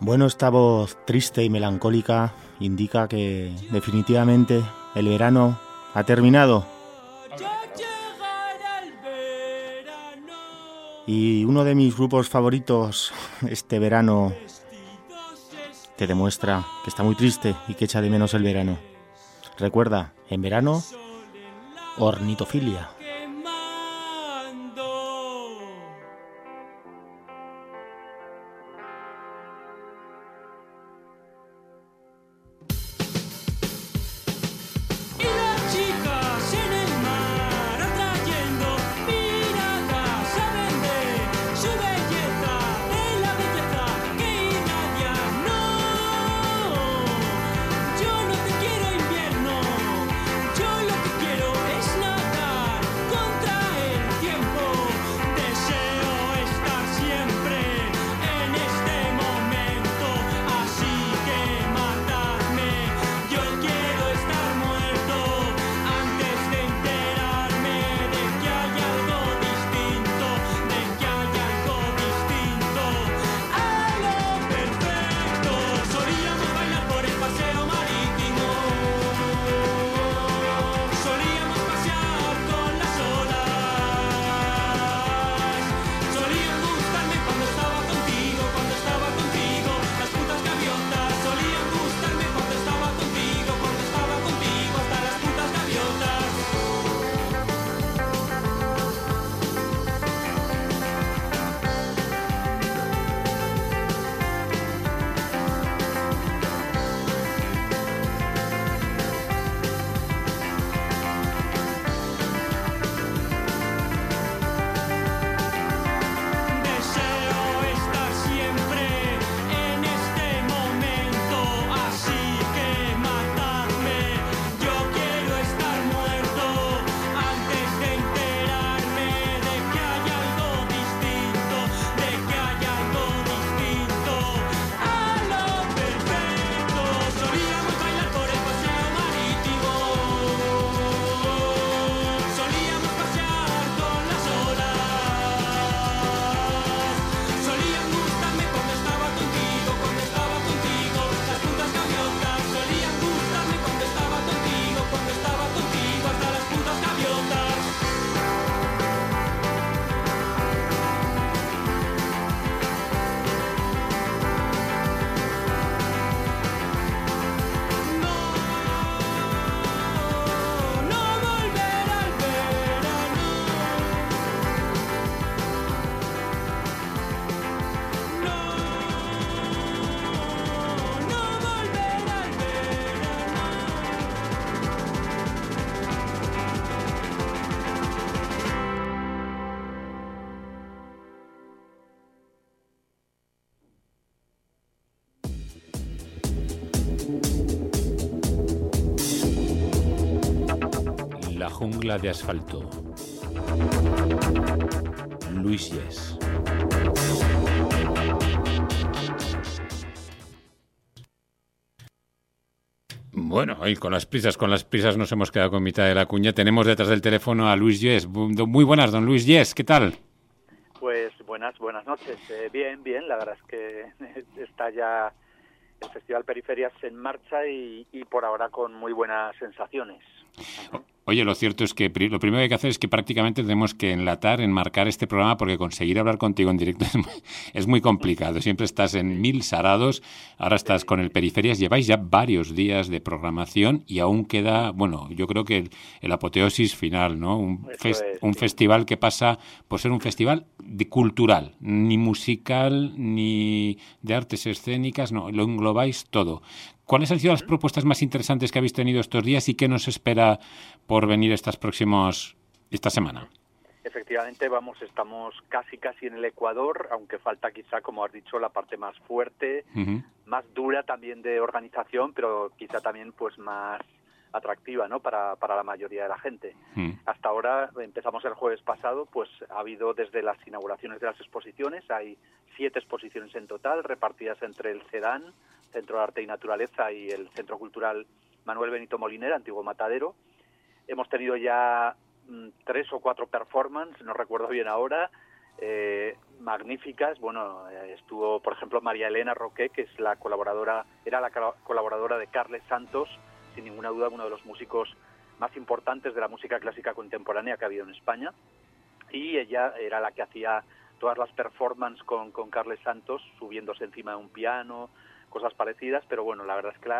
Bueno, esta voz triste y melancólica indica que definitivamente el verano ha terminado. Y uno de mis grupos favoritos este verano te demuestra que está muy triste y que echa de menos el verano. Recuerda, en verano, ornitofilia. Jungla de asfalto. Luis Yes. Bueno, hoy con las prisas, con las prisas nos hemos quedado con mitad de la cuña. Tenemos detrás del teléfono a Luis Yes. Muy buenas, don Luis Yes, ¿qué tal? Pues buenas, buenas noches. Eh, bien, bien, la verdad es que está ya el Festival Periferias en marcha y, y por ahora con muy buenas sensaciones. Oye, lo cierto es que lo primero que hay que hacer es que prácticamente tenemos que enlatar, enmarcar este programa porque conseguir hablar contigo en directo es muy, complicado. Siempre estás en mil sarados, ahora estás con el Periferias, lleváis ya varios días de programación y aún queda, bueno, yo creo que el, apoteosis final, ¿no? Un, un festival que pasa por ser un festival de cultural, ni musical, ni de artes escénicas, no, lo englobáis todo. ¿Cuáles han sido las propuestas más interesantes que habéis tenido estos días y qué nos espera por venir estas próximas, esta semana? Efectivamente, vamos, estamos casi casi en el Ecuador, aunque falta quizá, como has dicho, la parte más fuerte, más dura también de organización, pero quizá también pues más atractiva ¿no? para, para la mayoría de la gente. Hasta ahora, empezamos el jueves pasado, pues ha habido desde las inauguraciones de las exposiciones, hay siete exposiciones en total, repartidas entre el CEDAN, Centro de Arte y Naturaleza y el Centro Cultural Manuel Benito Moliner, antiguo Matadero. Hemos tenido ya mm, tres o cuatro performances, no recuerdo bien ahora, eh, magníficas. Bueno, eh, estuvo, por ejemplo, María Elena Roque, que es la colaboradora, era la colaboradora de Carles Santos, sin ninguna duda uno de los músicos más importantes de la música clásica contemporánea que ha habido en España. Y ella era la que hacía todas las performances con, con Carles Santos, subiéndose encima de un piano, cosas parecidas, pero bueno, la verdad es que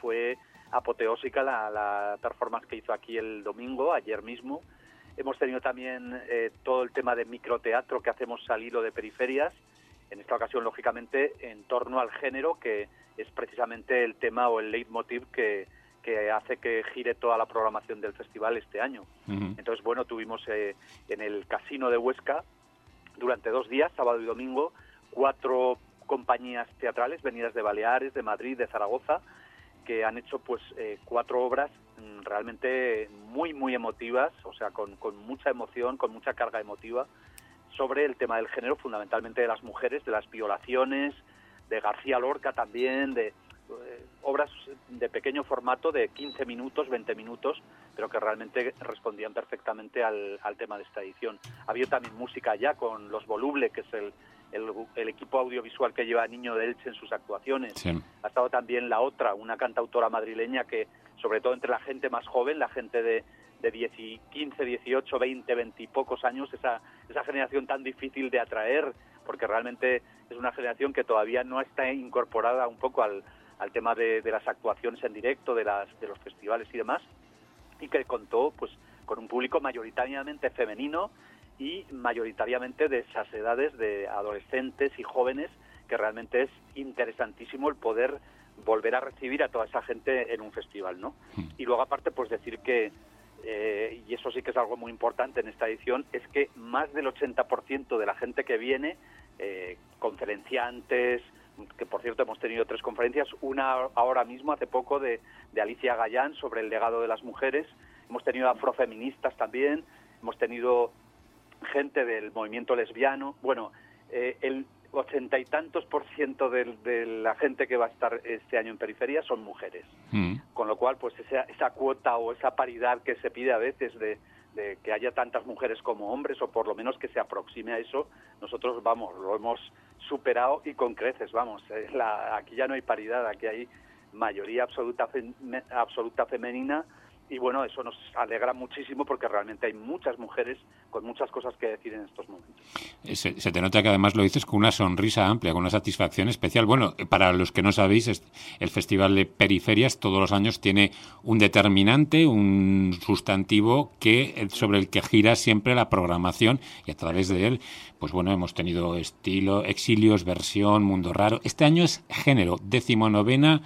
fue apoteósica la, la performance que hizo aquí el domingo, ayer mismo, Hemos tenido también eh, todo el tema de microteatro que hacemos al hilo de periferias, en esta ocasión, lógicamente, en torno al género, que es precisamente el tema o el leitmotiv que, que hace que gire toda la programación del festival este año. Entonces, bueno, tuvimos eh, en el Casino de Huesca, durante dos días, sábado y domingo, cuatro compañías teatrales venidas de Baleares, de Madrid, de Zaragoza, que han hecho pues eh, cuatro obras mm, realmente muy muy emotivas, o sea, con, mucha emoción, con mucha carga emotiva sobre el tema del género, fundamentalmente de las mujeres, de las violaciones, de García Lorca también, de eh, obras de pequeño formato, de 15 minutos, 20 minutos, pero que realmente respondían perfectamente al, al tema de esta edición. Había también música ya con Los Voluble, que es el, el, equipo audiovisual que lleva Niño de Elche en sus actuaciones. Ha estado también la otra, una cantautora madrileña que, sobre todo entre la gente más joven, la gente de, de 15, 18, 20, 20 y pocos años, esa, esa generación tan difícil de atraer, porque realmente es una generación que todavía no está incorporada un poco al, al tema de, de, las actuaciones en directo, de, las, de los festivales y demás, y que contó pues con un público mayoritariamente femenino, y mayoritariamente de esas edades de adolescentes y jóvenes, que realmente es interesantísimo el poder volver a recibir a toda esa gente en un festival, ¿no? Hmm. Y luego aparte, pues decir que, eh, y eso sí que es algo muy importante en esta edición, es que más del 80% de la gente que viene, eh, conferenciantes, que por cierto hemos tenido tres conferencias, una ahora mismo, hace poco, de, de Alicia Gallán sobre el legado de las mujeres, hemos tenido afrofeministas también, hemos tenido gente del movimiento lesbiano. Bueno, eh, el ochenta y tantos por ciento de, la gente que va a estar este año en periferia son mujeres. Mm. Con lo cual, pues esa, esa cuota o esa paridad que se pide a veces de, que haya tantas mujeres como hombres, o por lo menos que se aproxime a eso, nosotros, vamos, lo hemos superado y con creces, vamos. aquí ya no hay paridad, aquí hay mayoría absoluta, absoluta femenina y bueno, eso nos alegra muchísimo porque realmente hay muchas mujeres con muchas cosas que decir en estos momentos. Eh, se, te nota que además lo dices con una sonrisa amplia, con una satisfacción especial. Bueno, eh, para los que no sabéis, el Festival de Periferias todos los años tiene un determinante, un sustantivo que eh, sobre el que gira siempre la programación y a través de él, pues bueno, hemos tenido estilo, exilios, versión, mundo raro. Este año es género, decimonovena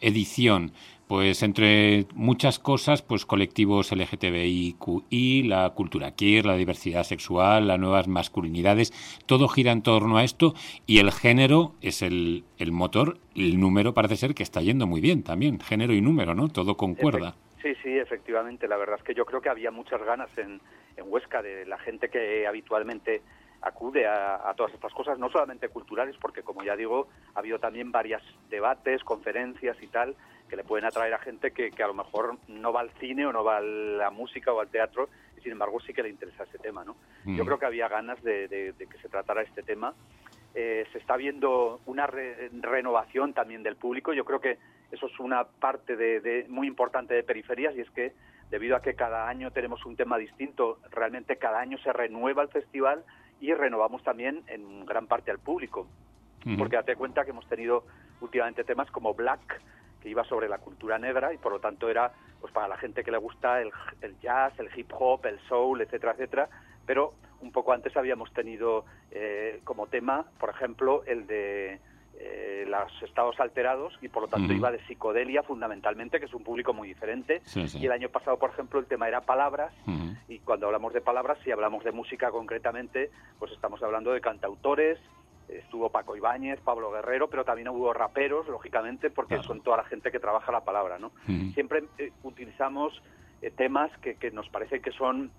edición pues entre muchas cosas, pues colectivos LGTBIQI, la cultura queer, la diversidad sexual, las nuevas masculinidades, todo gira en torno a esto y el género es el, el motor, el número parece ser que está yendo muy bien también, género y número, ¿no? Todo concuerda. Sí, sí, efectivamente, la verdad es que yo creo que había muchas ganas en, en Huesca de la gente que habitualmente acude a, todas estas cosas, no solamente culturales, porque como ya digo, ha habido también varios debates, conferencias y tal, que le pueden atraer a gente que, a lo mejor no va al cine o no va a la música o al teatro, y sin embargo sí que le interesa ese tema, ¿no? Yo mm. creo que había ganas de, que se tratara este tema. Eh, se está viendo una renovación también del público. Yo creo que eso es una parte de, muy importante de periferias y es que debido a que cada año tenemos un tema distinto, realmente cada año se renueva el festival y renovamos también en gran parte al público. Porque date cuenta que hemos tenido últimamente temas como Black, que iba sobre la cultura negra y por lo tanto era pues para la gente que le gusta el, jazz, el hip hop, el soul, etcétera, etcétera. Pero un poco antes habíamos tenido eh, como tema, por ejemplo, el de eh, los estados alterados y por lo tanto iba de psicodelia fundamentalmente, que es un público muy diferente. Y el año pasado, por ejemplo, el tema era palabras y cuando hablamos de palabras, si hablamos de música concretamente, pues estamos hablando de cantautores, estuvo Paco Ibáñez, Pablo Guerrero, pero también hubo raperos, lógicamente, porque son toda la gente que trabaja la palabra, ¿no? Siempre eh, utilizamos eh, temas que, que nos parece que son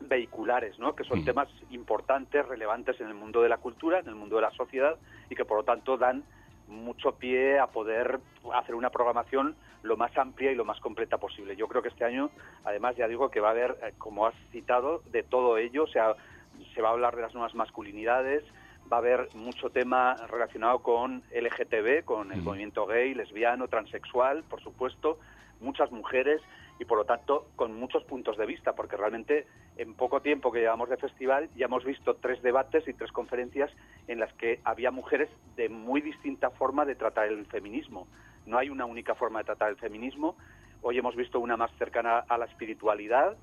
vehiculares, ¿no? que son temas importantes, relevantes en el mundo de la cultura, en el mundo de la sociedad y que por lo tanto dan mucho pie a poder hacer una programación lo más amplia y lo más completa posible. Yo creo que este año, además, ya digo que va a haber, eh, como has citado, de todo ello, o sea, se va a hablar de las nuevas masculinidades, va a haber mucho tema relacionado con LGTB, con el movimiento gay, lesbiano, transexual, por supuesto, muchas mujeres y por lo tanto con muchos puntos de vista, porque realmente en poco tiempo que llevamos de festival ya hemos visto tres debates y tres conferencias en las que había mujeres de muy distinta forma de tratar el feminismo. No hay una única forma de tratar el feminismo. Hoy hemos visto una más cercana a la espiritualidad,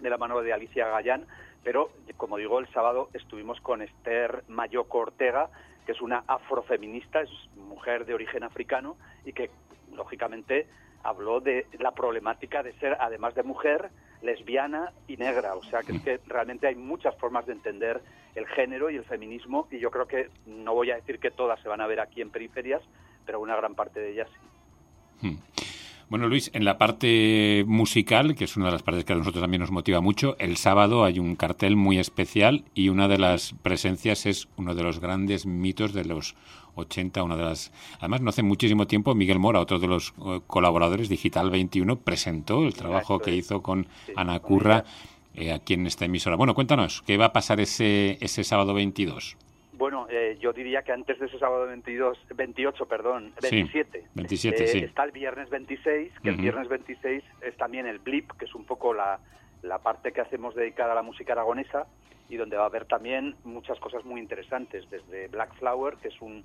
de la mano de Alicia Gallán, pero como digo, el sábado estuvimos con Esther Mayoco Ortega, que es una afrofeminista, es mujer de origen africano y que lógicamente habló de la problemática de ser, además de mujer, lesbiana y negra. O sea, que es que realmente hay muchas formas de entender el género y el feminismo y yo creo que no voy a decir que todas se van a ver aquí en periferias, pero una gran parte de ellas sí. Hmm. Bueno, Luis, en la parte musical, que es una de las partes que a nosotros también nos motiva mucho, el sábado hay un cartel muy especial y una de las presencias es uno de los grandes mitos de los 80, una de las... Además, no hace muchísimo tiempo Miguel Mora, otro de los eh, colaboradores Digital 21, presentó el trabajo que hizo con Ana Curra eh, aquí en esta emisora. Bueno, cuéntanos, ¿qué va a pasar ese, ese sábado 22? Bueno, eh, yo diría que antes de ese sábado 22, 28, perdón, 27. 27, sí. Está el viernes 26, que el viernes 26 es también el Blip, que es un poco la, la parte que hacemos dedicada a la música aragonesa y donde va a haber también muchas cosas muy interesantes, desde Black Flower, que es un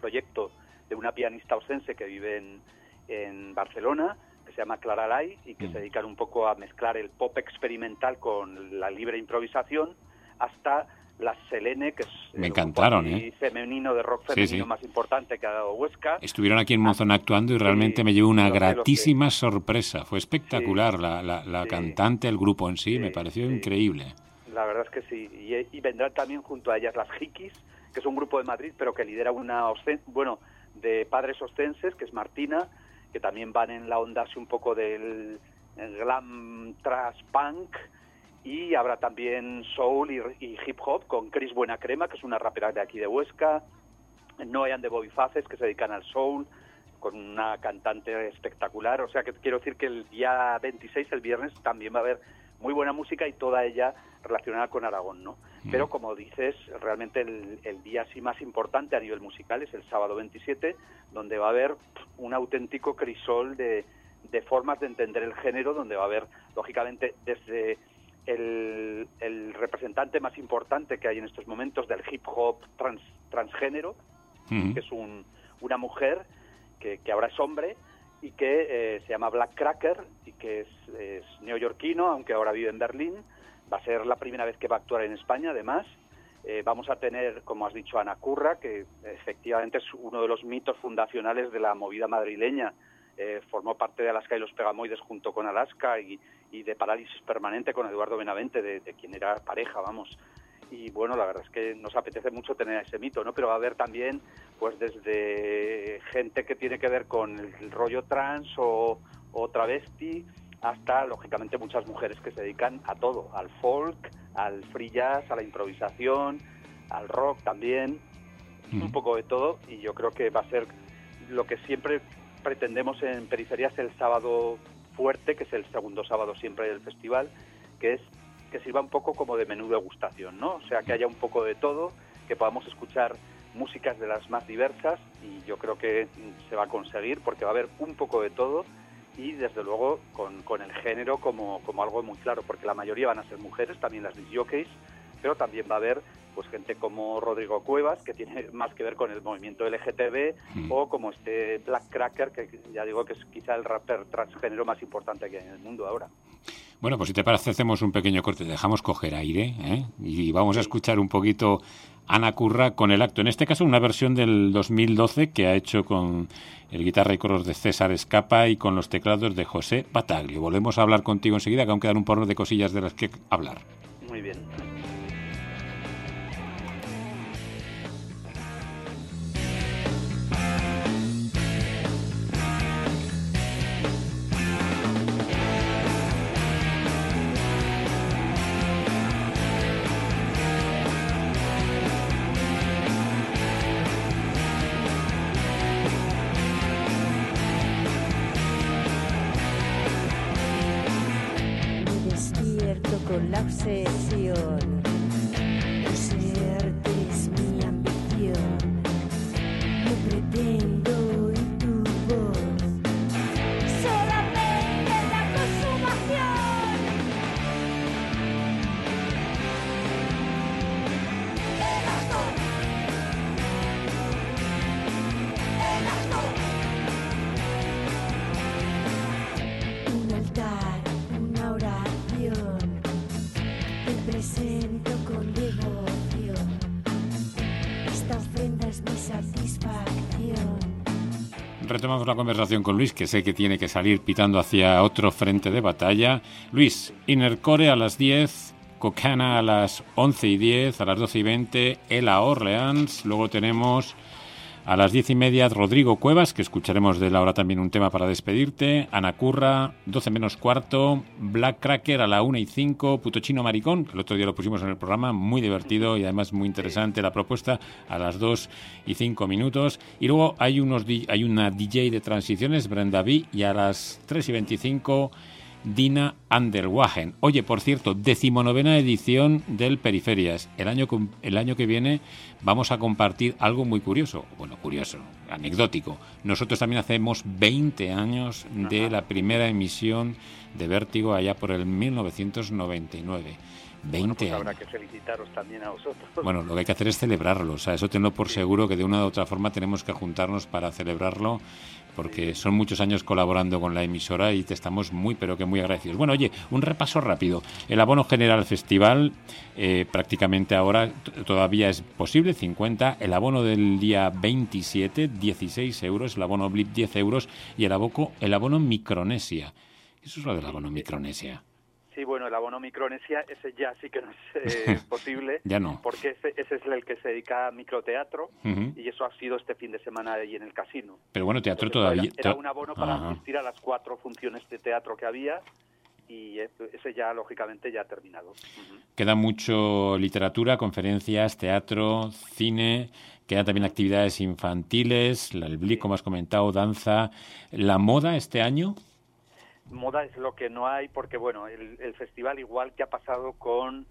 proyecto de una pianista ausense que vive en, en Barcelona, que se llama Clara Lai y que se dedican un poco a mezclar el pop experimental con la libre improvisación, hasta las Selene, que es Me encantaron, el ¿eh? femenino de rock femenino más importante que ha dado Huesca. Estuvieron aquí en Monzón actuando y realmente me llevó una gratísima sorpresa. Fue espectacular la, la, cantante, el grupo en sí, me pareció increíble. La verdad es que sí. Y, y, vendrán también junto a ellas las Hikis, que es un grupo de Madrid, pero que lidera una, bueno, de padres ostenses, que es Martina, que también van en la onda así un poco del glam trash punk, y habrá también soul y, hip hop con Chris Buena Crema, que es una rapera de aquí de Huesca, Noyan de Bobby Faces, que se dedican al soul, con una cantante espectacular. O sea que quiero decir que el día 26, el viernes, también va a haber muy buena música y toda ella relacionada con Aragón, ¿no? Mm. Pero como dices, realmente el, el, día así más importante a nivel musical es el sábado 27, donde va a haber un auténtico crisol de, de formas de entender el género, donde va a haber, lógicamente, desde el, representante más importante que hay en estos momentos del hip hop transgénero, que es una mujer que, ahora es hombre y que eh, se llama Black Cracker y que es, neoyorquino, aunque ahora vive en Berlín. Va a ser la primera vez que va a actuar en España, además. Eh, vamos a tener, como has dicho, Ana Curra, que efectivamente es uno de los mitos fundacionales de la movida madrileña eh, formó parte de Alaska y los Pegamoides junto con Alaska y, de Parálisis Permanente con Eduardo Benavente, de, quien era pareja, vamos. Y bueno, la verdad es que nos apetece mucho tener ese mito, ¿no? Pero va a haber también, pues desde gente que tiene que ver con el rollo trans o, o travesti, hasta, lógicamente, muchas mujeres que se dedican a todo, al folk, al free jazz, a la improvisación, al rock también, un poco de todo, y yo creo que va a ser lo que siempre pretendemos en Periferias el sábado fuerte, que es el segundo sábado siempre del festival, que es que sirva un poco como de menú de degustación, ¿no? O sea, que haya un poco de todo, que podamos escuchar músicas de las más diversas y yo creo que se va a conseguir porque va a haber un poco de todo y desde luego con, con el género como, como algo muy claro, porque la mayoría van a ser mujeres, también las jockeys, pero también va a haber pues gente como Rodrigo Cuevas, que tiene más que ver con el movimiento LGTB, mm. o como este Black Cracker, que ya digo que es quizá el rapper transgénero más importante que hay en el mundo ahora. Bueno, pues si te parece, hacemos un pequeño corte, dejamos coger aire ¿eh? y vamos a escuchar un poquito Ana Curra con el acto. En este caso, una versión del 2012 que ha hecho con el guitarra y coros de César Escapa y con los teclados de José Pataglio. Volvemos a hablar contigo enseguida, que aún quedan un porno de cosillas de las que hablar. Muy bien. Retomamos la conversación con Luis, que sé que tiene que salir pitando hacia otro frente de batalla. Luis, Innercore a las 10, Cocana a las 11 y 10, a las 12 y 20, Ela Orleans. Luego tenemos a las diez y media, Rodrigo Cuevas, que escucharemos de él ahora también un tema para despedirte. Ana Curra, 12 menos cuarto. Black Cracker a la una y cinco. Puto Chino Maricón, que el otro día lo pusimos en el programa, muy divertido y además muy interesante la propuesta, a las dos y cinco minutos. Y luego hay, unos, hay una DJ de transiciones, Brenda B, y a las tres y veinticinco Dina Anderwagen. Oye, por cierto, decimonovena edición del Periferias. El año, el año que viene vamos a compartir algo muy curioso. Bueno, curioso, anecdótico. Nosotros también hacemos 20 años de la primera emisión de Vértigo allá por el 1999. 20 pues años. Habrá que felicitaros también a vosotros. Bueno, lo que hay que hacer es celebrarlo. O sea, eso tengo por seguro que de una u otra forma tenemos que juntarnos para celebrarlo porque son muchos años colaborando con la emisora y te estamos muy, pero que muy agradecidos. Bueno, oye, un repaso rápido. El abono general festival, eh, prácticamente ahora todavía es posible, 50. El abono del día 27, 16 euros. El abono Blip, 10 euros. Y el, aboco, el abono Micronesia. Eso es lo del abono Micronesia. Sí, bueno, el abono Micronesia, ese ya sí que no es eh, posible. ya no. Porque ese, ese, es el que se dedica a microteatro y eso ha sido este fin de semana ahí en el casino. Pero bueno, teatro todavía. Era, un abono para asistir a las cuatro funciones de teatro que había y ese ya, lógicamente, ya ha terminado. Queda mucho literatura, conferencias, teatro, cine. Quedan también actividades infantiles, el BLIC, como has comentado, danza. ¿La moda este año? Moda es lo que no hay porque bueno el, el festival igual que ha pasado con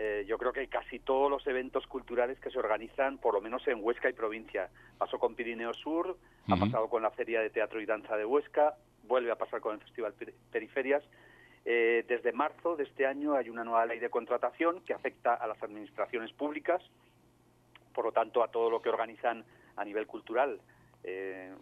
eh, yo creo que casi todos los eventos culturales que se organizan por lo menos en Huesca y provincia. Pasó con Pirineo Sur ha pasado con la feria de teatro y danza de Huesca vuelve a pasar con el festival Periferias. Eh, desde marzo de este año hay una nueva ley de contratación que afecta a las administraciones públicas por lo tanto a todo lo que organizan a nivel cultural. Eh,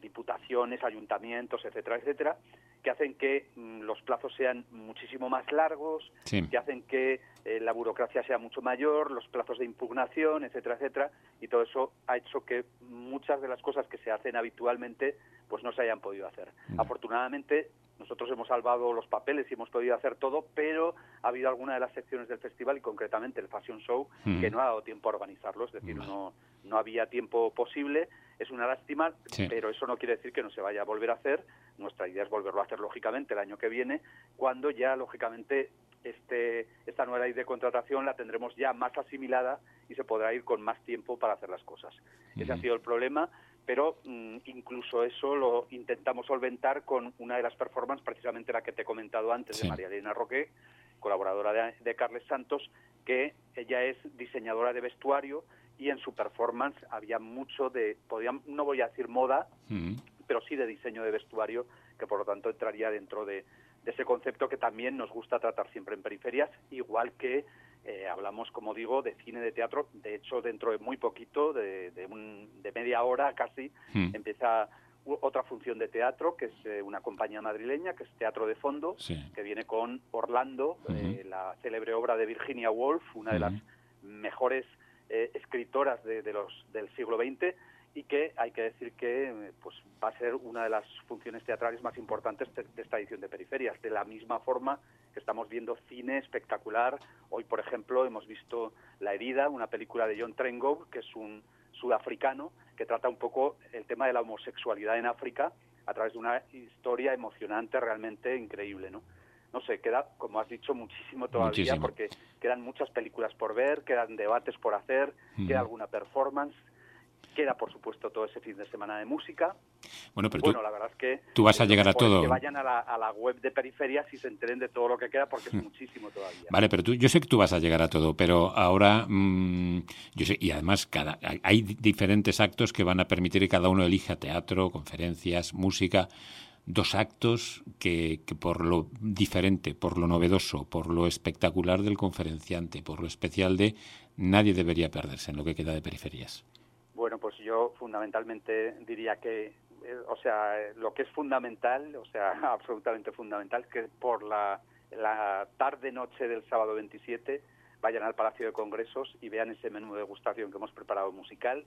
diputaciones, ayuntamientos, etcétera, etcétera, que hacen que mm, los plazos sean muchísimo más largos, que hacen que eh, la burocracia sea mucho mayor, los plazos de impugnación, etcétera, etcétera, y todo eso ha hecho que muchas de las cosas que se hacen habitualmente pues no se hayan podido hacer. Mm. Afortunadamente nosotros hemos salvado los papeles y hemos podido hacer todo, pero ha habido alguna de las secciones del festival y concretamente el Fashion Show mm. que no ha dado tiempo a organizarlo, es decir, no, no había tiempo posible. Es una lástima, pero eso no quiere decir que no se vaya a volver a hacer. Nuestra idea es volverlo a hacer lógicamente el año que viene, cuando ya lógicamente este, esta nueva ley de contratación la tendremos ya más asimilada y se podrá ir con más tiempo para hacer las cosas. Ese ha sido el problema pero mm, incluso eso lo intentamos solventar con una de las performances, precisamente la que te he comentado antes, de María Elena Roque, colaboradora de, Carles Santos, que ella es diseñadora de vestuario y en su performance había mucho de, no voy a decir moda, pero sí de diseño de vestuario, que por lo tanto entraría dentro de ese concepto que también nos gusta tratar siempre en periferias, igual que eh, hablamos, como digo, de cine, de teatro. De hecho, dentro de muy poquito, de, de, media hora casi, hmm. empieza otra función de teatro, que es eh, una compañía madrileña, que es Teatro de Fondo, que viene con Orlando, eh, la célebre obra de Virginia Woolf, una de las mejores escritoras de, los, del siglo XX, y que hay que decir que pues va a ser una de las funciones teatrales más importantes de, esta edición de Periferias. De la misma forma que estamos viendo cine espectacular. Hoy, por ejemplo, hemos visto La herida, una película de John Trengove, que es un sudafricano, que trata un poco el tema de la homosexualidad en África a través de una historia emocionante realmente increíble, ¿no? No sé, queda, como has dicho, muchísimo todavía porque quedan muchas películas por ver, quedan debates por hacer, queda alguna performance Queda, por supuesto, todo ese fin de semana de música. Bueno, pero tú, la verdad es que tú vas a llegar a todo. Que vayan a la, web de Periferias y se enteren de todo lo que queda, porque es muchísimo todavía. Vale, pero tú, yo sé que tú vas a llegar a todo, pero ahora, mm, yo sé, y además cada, hay diferentes actos que van a permitir que cada uno elija teatro, conferencias, música dos actos que, que, por lo diferente, por lo novedoso, por lo espectacular del conferenciante, por lo especial de nadie debería perderse en lo que queda de periferias. Bueno, pues yo fundamentalmente diría que, eh, o sea, lo que es fundamental, o sea, absolutamente fundamental, que por la, la tarde-noche del sábado 27 vayan al Palacio de Congresos y vean ese menú de degustación que hemos preparado musical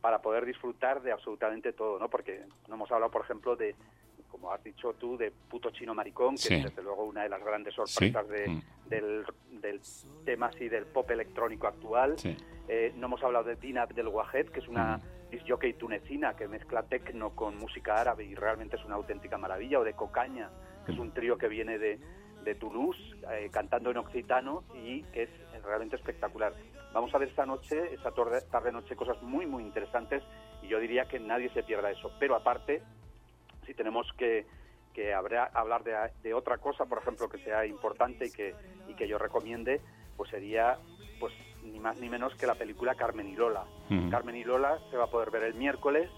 para poder disfrutar de absolutamente todo, ¿no? Porque no hemos hablado, por ejemplo, de como has dicho tú, de puto chino maricón, que es desde luego una de las grandes sorpresas de, mm. del, del, tema así del pop electrónico actual. Eh, no hemos hablado de Dina del Wahed, que es una mm. jockey tunecina que mezcla tecno con música árabe y realmente es una auténtica maravilla, o de Cocaña, que es mm. un trío que viene de, de Toulouse, eh, cantando en occitano y que es realmente espectacular. Vamos a ver esta noche, esta tarde-noche, cosas muy, muy interesantes y yo diría que nadie se pierda eso. Pero aparte, si tenemos que, que hablar de, de, otra cosa, por ejemplo, que sea importante y que, y que yo recomiende, pues sería pues ni más ni menos que la película Carmen y Lola. Carmen y Lola se va a poder ver el miércoles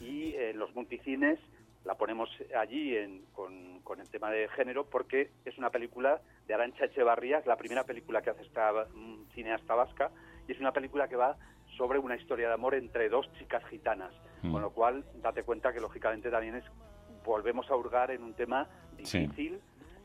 y en los multicines la ponemos allí con, con, el tema de género porque es una película de Arancha Echevarría, es la primera película que hace esta mm, cineasta vasca y es una película que va sobre una historia de amor entre dos chicas gitanas, mm. con lo cual date cuenta que lógicamente también es volvemos a hurgar en un tema difícil,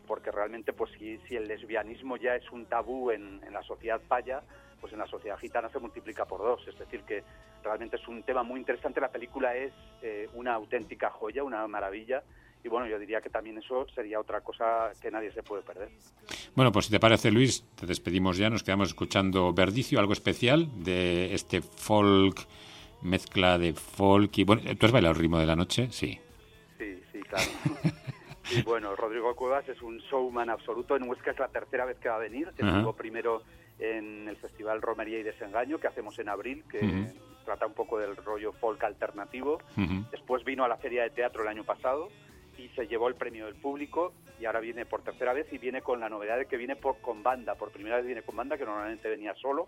porque realmente pues si, si, el lesbianismo ya es un tabú en, en, la sociedad paya, pues en la sociedad gitana se multiplica por dos, es decir que realmente es un tema muy interesante, la película es eh, una auténtica joya, una maravilla, y bueno, yo diría que también eso sería otra cosa que nadie se puede perder. Bueno, pues si te parece, Luis, te despedimos ya, nos quedamos escuchando Verdicio, algo especial de este folk, mezcla de folk y... Bueno, ¿tú has bailado el ritmo de la noche? Sí. Sí, sí, claro. y bueno, Rodrigo Cuevas es un showman absoluto. En Huesca es la tercera vez que va a venir. Estuvo primero en el Festival Romería y Desengaño que hacemos en abril, que trata un poco del rollo folk alternativo. Después vino a la Feria de Teatro el año pasado y se llevó el premio del público y ahora viene por tercera vez y viene con la novedad de que viene por, con banda, por primera vez viene con banda, que normalmente venía solo.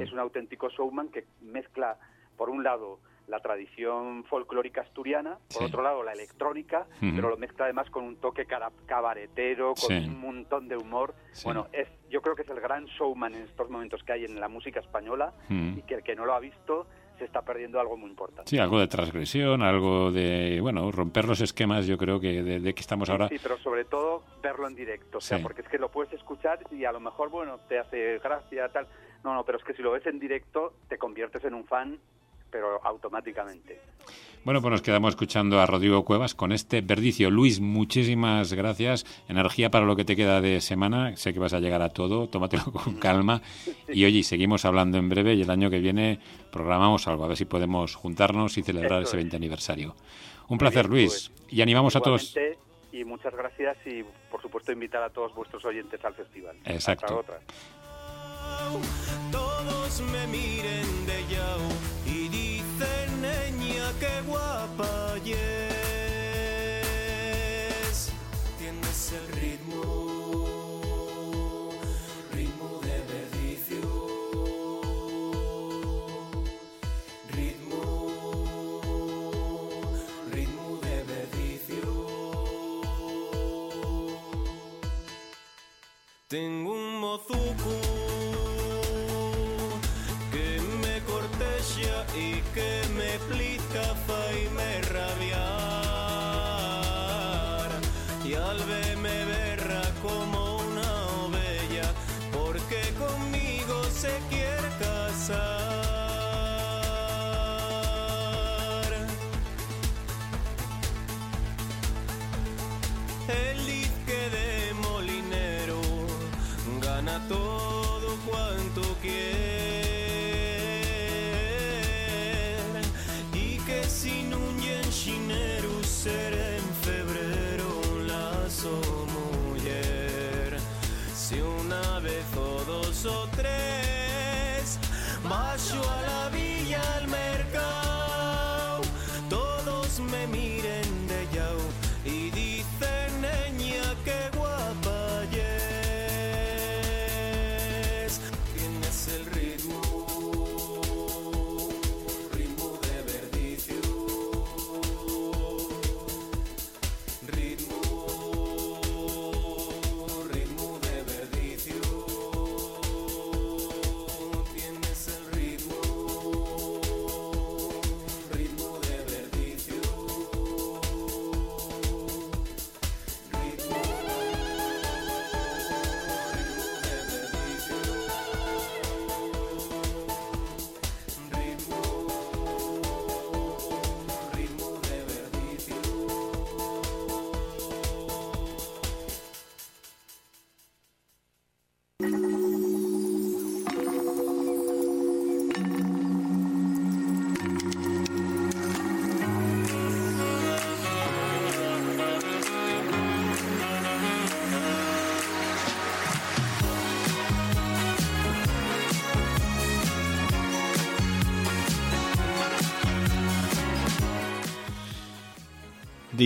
Es un auténtico showman que mezcla, por un lado, la tradición folclórica asturiana, por otro lado la electrónica, pero lo mezcla además con un toque cabaretero, con un montón de humor. Bueno, es, yo creo que es el gran showman en estos momentos que hay en la música española y que el que no lo ha visto se está perdiendo algo muy importante. Sí, algo de transgresión, algo de, bueno, romper los esquemas, yo creo que de, que estamos ahora... Sí, pero sobre todo verlo en directo, o sea, porque es que lo puedes escuchar y a lo mejor, bueno, te hace gracia, tal... No, no, pero es que si lo ves en directo te conviertes en un fan pero automáticamente. Bueno, pues nos quedamos escuchando a Rodrigo Cuevas con este verdicio. Luis, muchísimas gracias. Energía para lo que te queda de semana. Sé que vas a llegar a todo, tómatelo con calma. Y oye, seguimos hablando en breve y el año que viene programamos algo, a ver si podemos juntarnos y celebrar ese 20 aniversario. Un placer, Luis. Pues, y animamos a todos. Y muchas gracias y, por supuesto, invitar a todos vuestros oyentes al festival. Exacto. Todos me miren de qué guapa es. Tienes el ritmo, ritmo de verdicio. Ritmo, ritmo de verdicio. Tengo un mozuco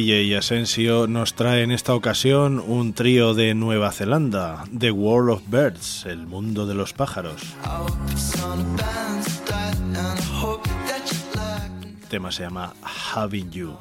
DJ Asensio nos trae en esta ocasión un trío de Nueva Zelanda, The World of Birds, el mundo de los pájaros. El tema se llama Having You.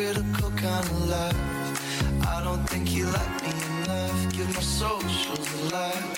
critical kind of love. I don't think you like me enough. Give my socials a life.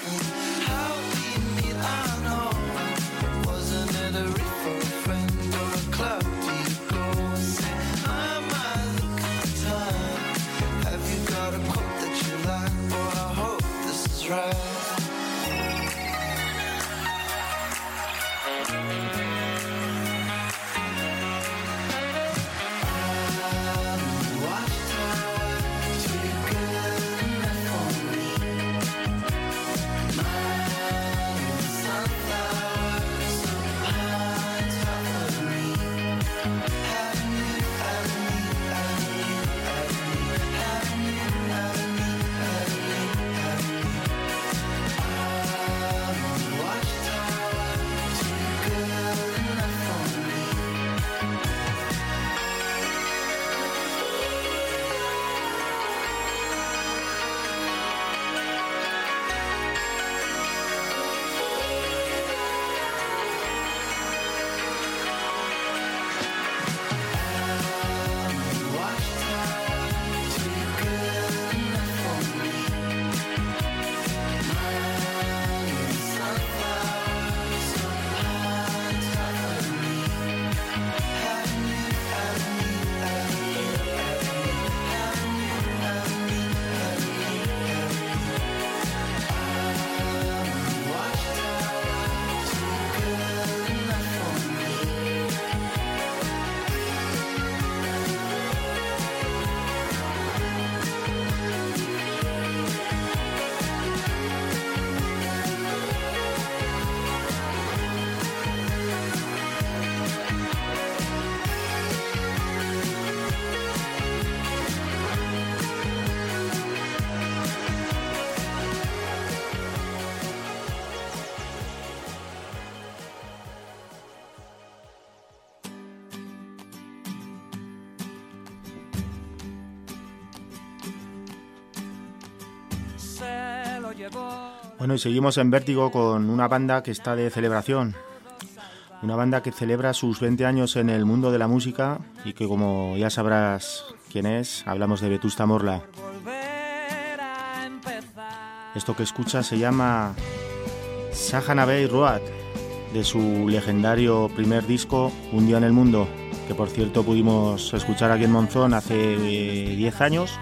Bueno, y seguimos en Vértigo con una banda que está de celebración. Una banda que celebra sus 20 años en el mundo de la música y que como ya sabrás quién es, hablamos de Vetusta Morla. Esto que escuchas se llama Sahanabey Road, de su legendario primer disco Un día en el mundo, que por cierto pudimos escuchar aquí en Monzón hace 10 eh, años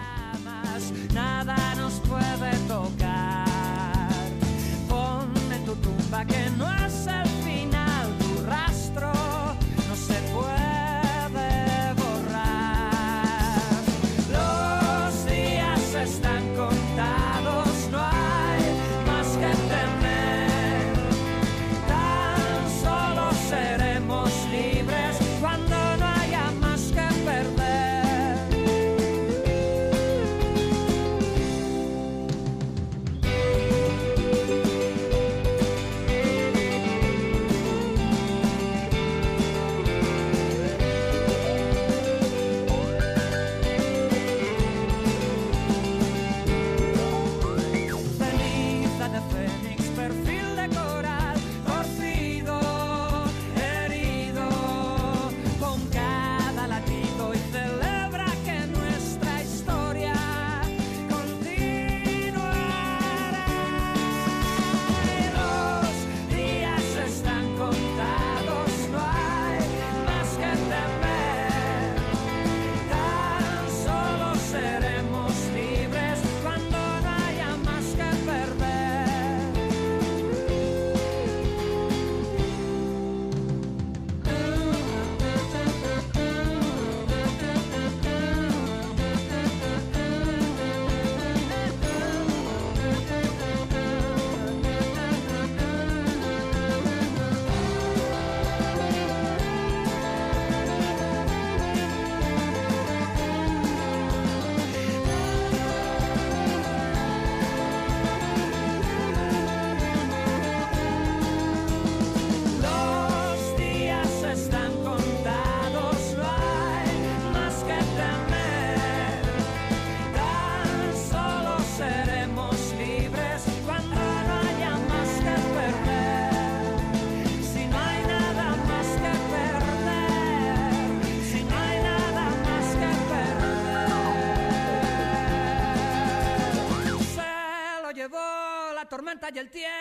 tormenta y el tiempo.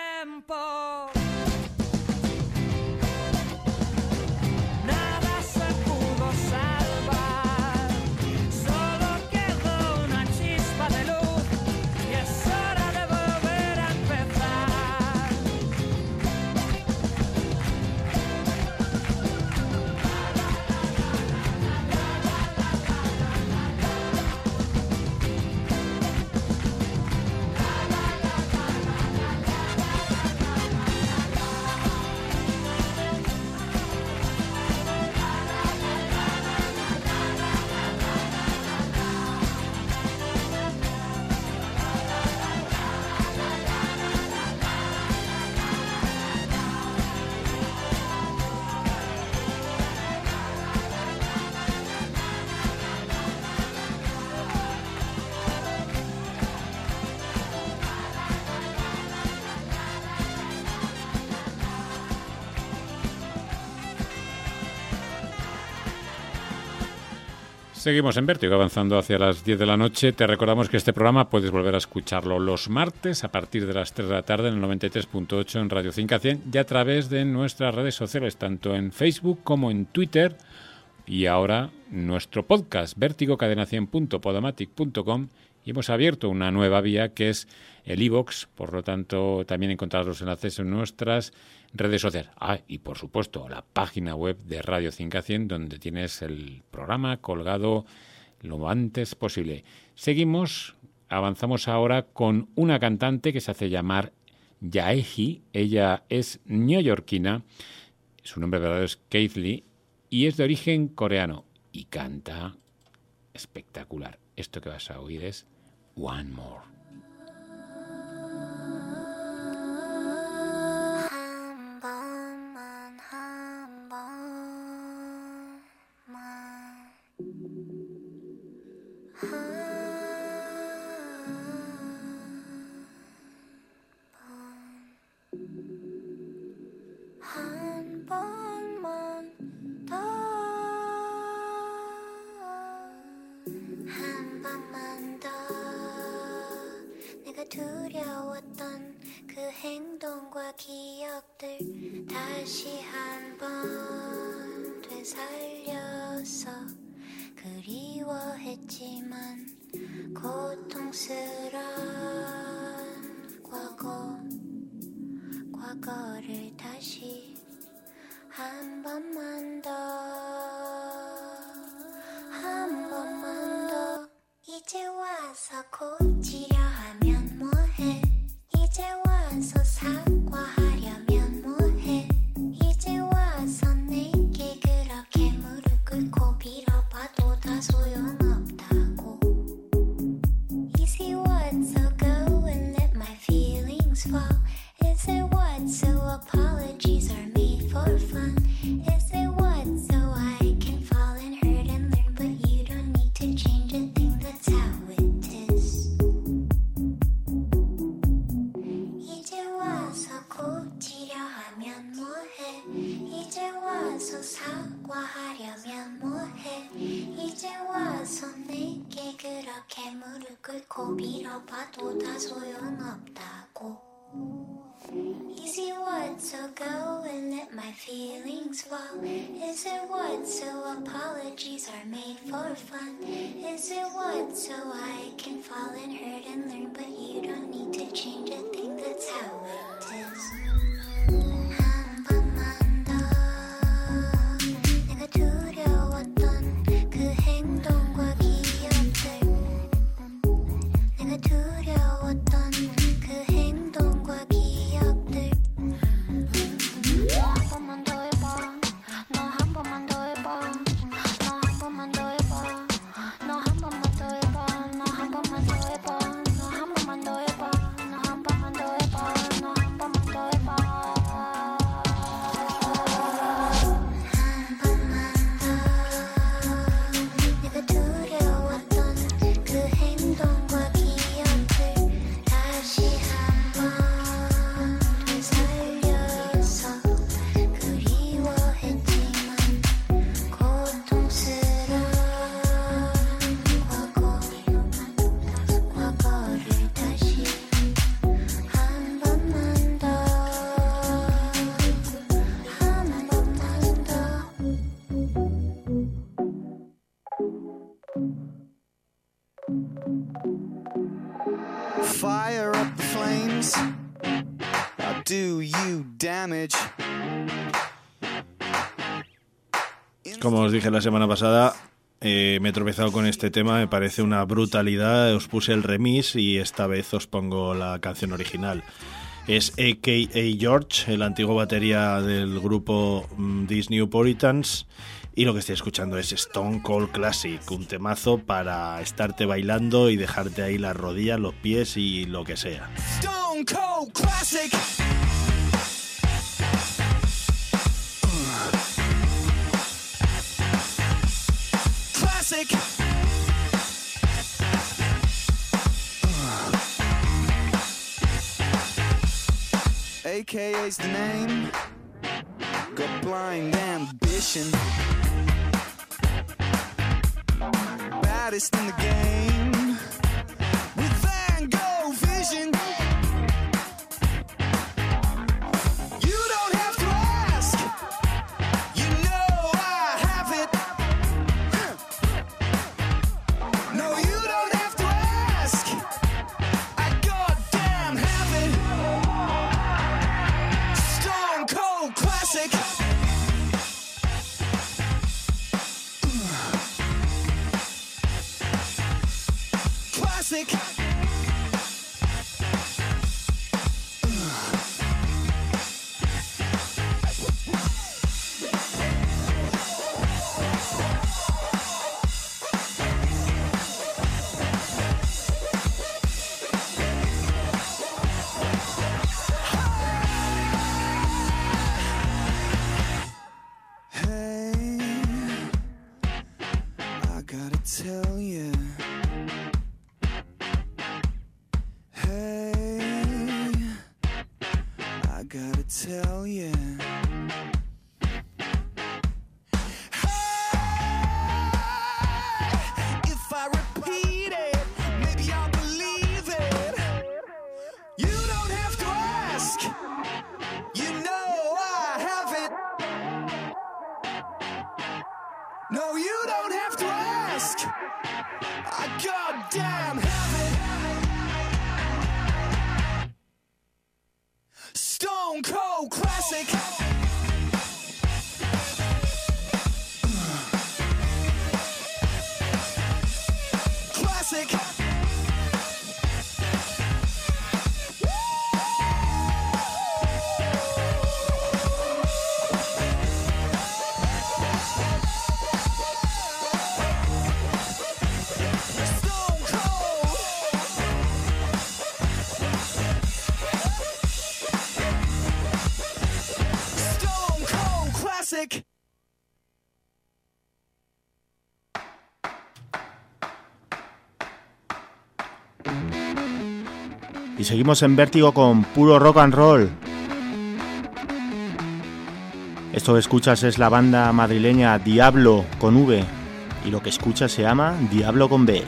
Seguimos en Vértigo, avanzando hacia las 10 de la noche. Te recordamos que este programa puedes volver a escucharlo los martes a partir de las 3 de la tarde en el 93.8 en Radio 5 100 y a través de nuestras redes sociales, tanto en Facebook como en Twitter. Y ahora nuestro podcast, vértigocadenación.podomatic.com y hemos abierto una nueva vía que es el iVox, por lo tanto también encontrarás los enlaces en nuestras redes sociales. Ah, y por supuesto la página web de Radio 5 100 donde tienes el programa colgado lo antes posible. Seguimos, avanzamos ahora con una cantante que se hace llamar Yaeji. Ella es neoyorquina, su nombre verdadero es Keith Lee y es de origen coreano y canta espectacular. Esto que vas a oír es One More. Fall Is it what so apologies are made for fun? Is it what so I can fall and hurt and learn But you don't need to change a thing? That's how it is do you damage. Como os dije la semana pasada, eh, me he tropezado con este tema, me parece una brutalidad. Os puse el remix y esta vez os pongo la canción original. Es AKA George, el antiguo batería del grupo mm, These New Puritans. Y lo que estoy escuchando es Stone Cold Classic, un temazo para estarte bailando y dejarte ahí las rodillas, los pies y lo que sea. Stone Cold Classic. Classic. AKA's the name. Got blind ambition. Baddest in the game. Classic. Y seguimos en vértigo con puro rock and roll. Esto que escuchas es la banda madrileña Diablo con V y lo que escuchas se llama Diablo con B.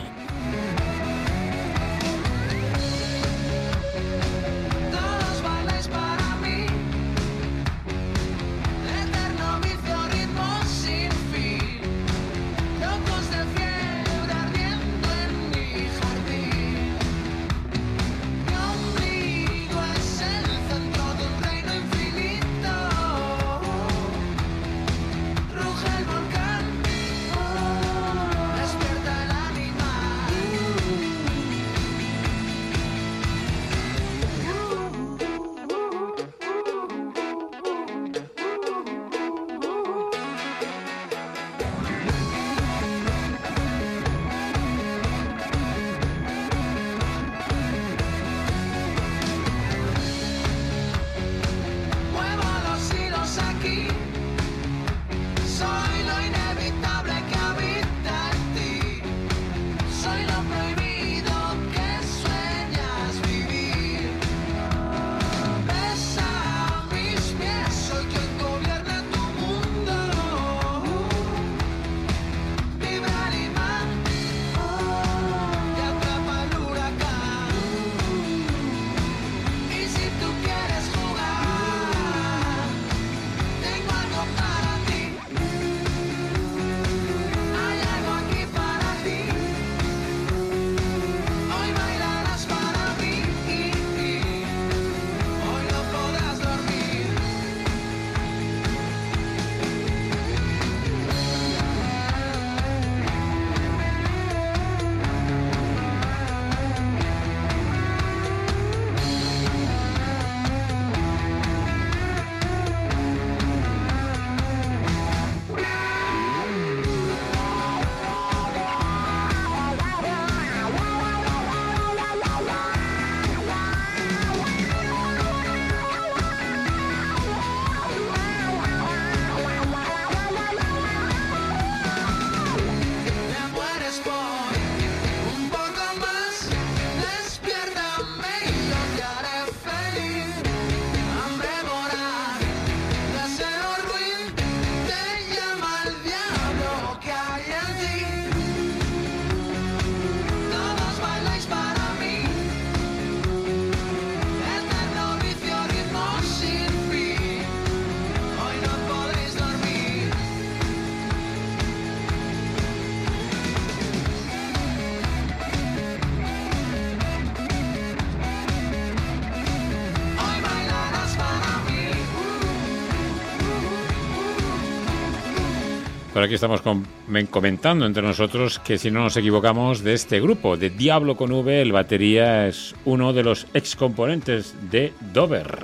Por aquí estamos com- men- comentando entre nosotros que si no nos equivocamos de este grupo, de Diablo con V, el batería es uno de los ex componentes de Dover.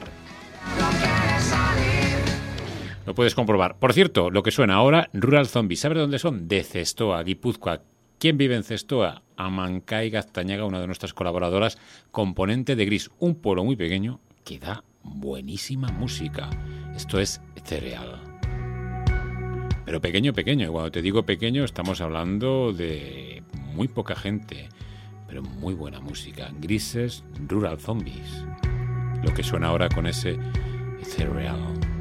Lo puedes comprobar. Por cierto, lo que suena ahora, Rural Zombies. ¿Sabes de dónde son? De Cestoa, Guipúzcoa. ¿Quién vive en Cestoa? Amancay Gaztañaga, una de nuestras colaboradoras, componente de Gris, un pueblo muy pequeño que da buenísima música. Esto es cereal. Pero pequeño, pequeño. Cuando te digo pequeño, estamos hablando de muy poca gente, pero muy buena música. Grises, Rural Zombies. Lo que suena ahora con ese cereal. I'm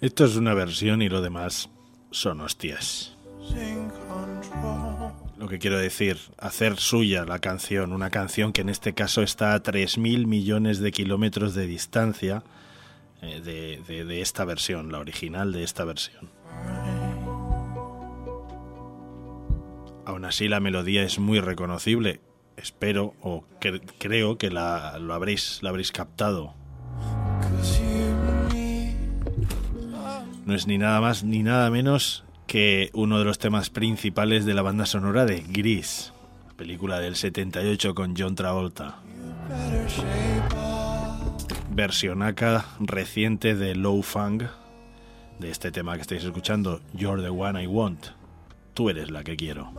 Esto es una versión y lo demás son hostias. Lo que quiero decir, hacer suya la canción, una canción que en este caso está a 3.000 millones de kilómetros de distancia eh, de, esta versión, la original de esta versión. Aún así la melodía es muy reconocible espero o cre- creo que la, lo habréis, la habréis captado. No es ni nada más ni nada menos que uno de los temas principales de la banda sonora de Gris, película del 78 con John Travolta. Versionaca reciente de Low Fang de este tema que estáis escuchando, You're the One I Want. Tú eres la que quiero.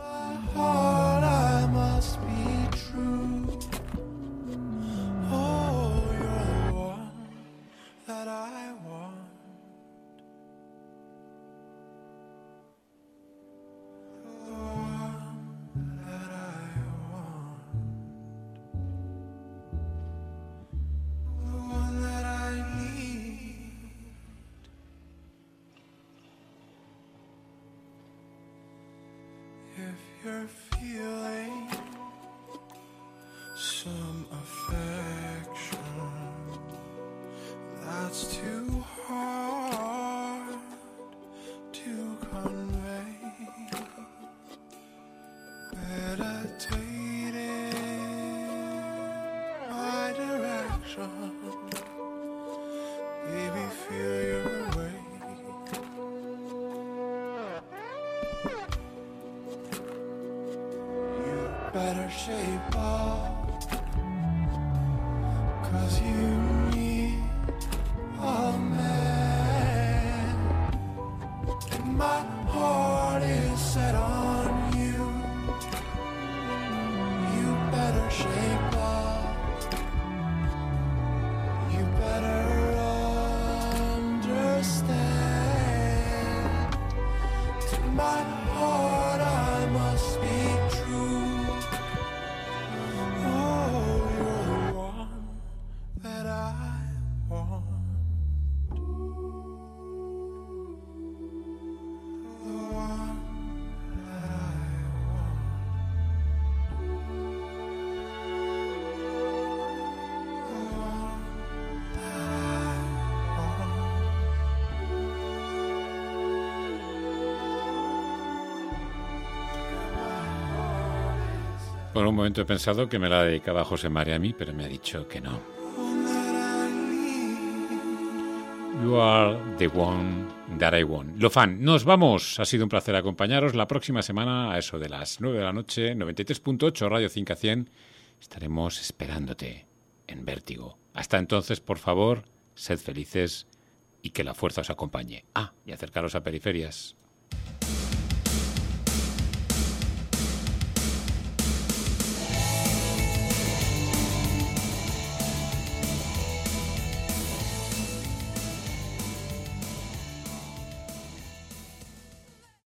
Cause you Por un momento he pensado que me la dedicaba José María a mí, pero me ha dicho que no. You are the one that I want. Lo fan, nos vamos. Ha sido un placer acompañaros. La próxima semana, a eso de las 9 de la noche, 93.8 Radio 5 100, estaremos esperándote en Vértigo. Hasta entonces, por favor, sed felices y que la fuerza os acompañe. Ah, y acercaros a periferias.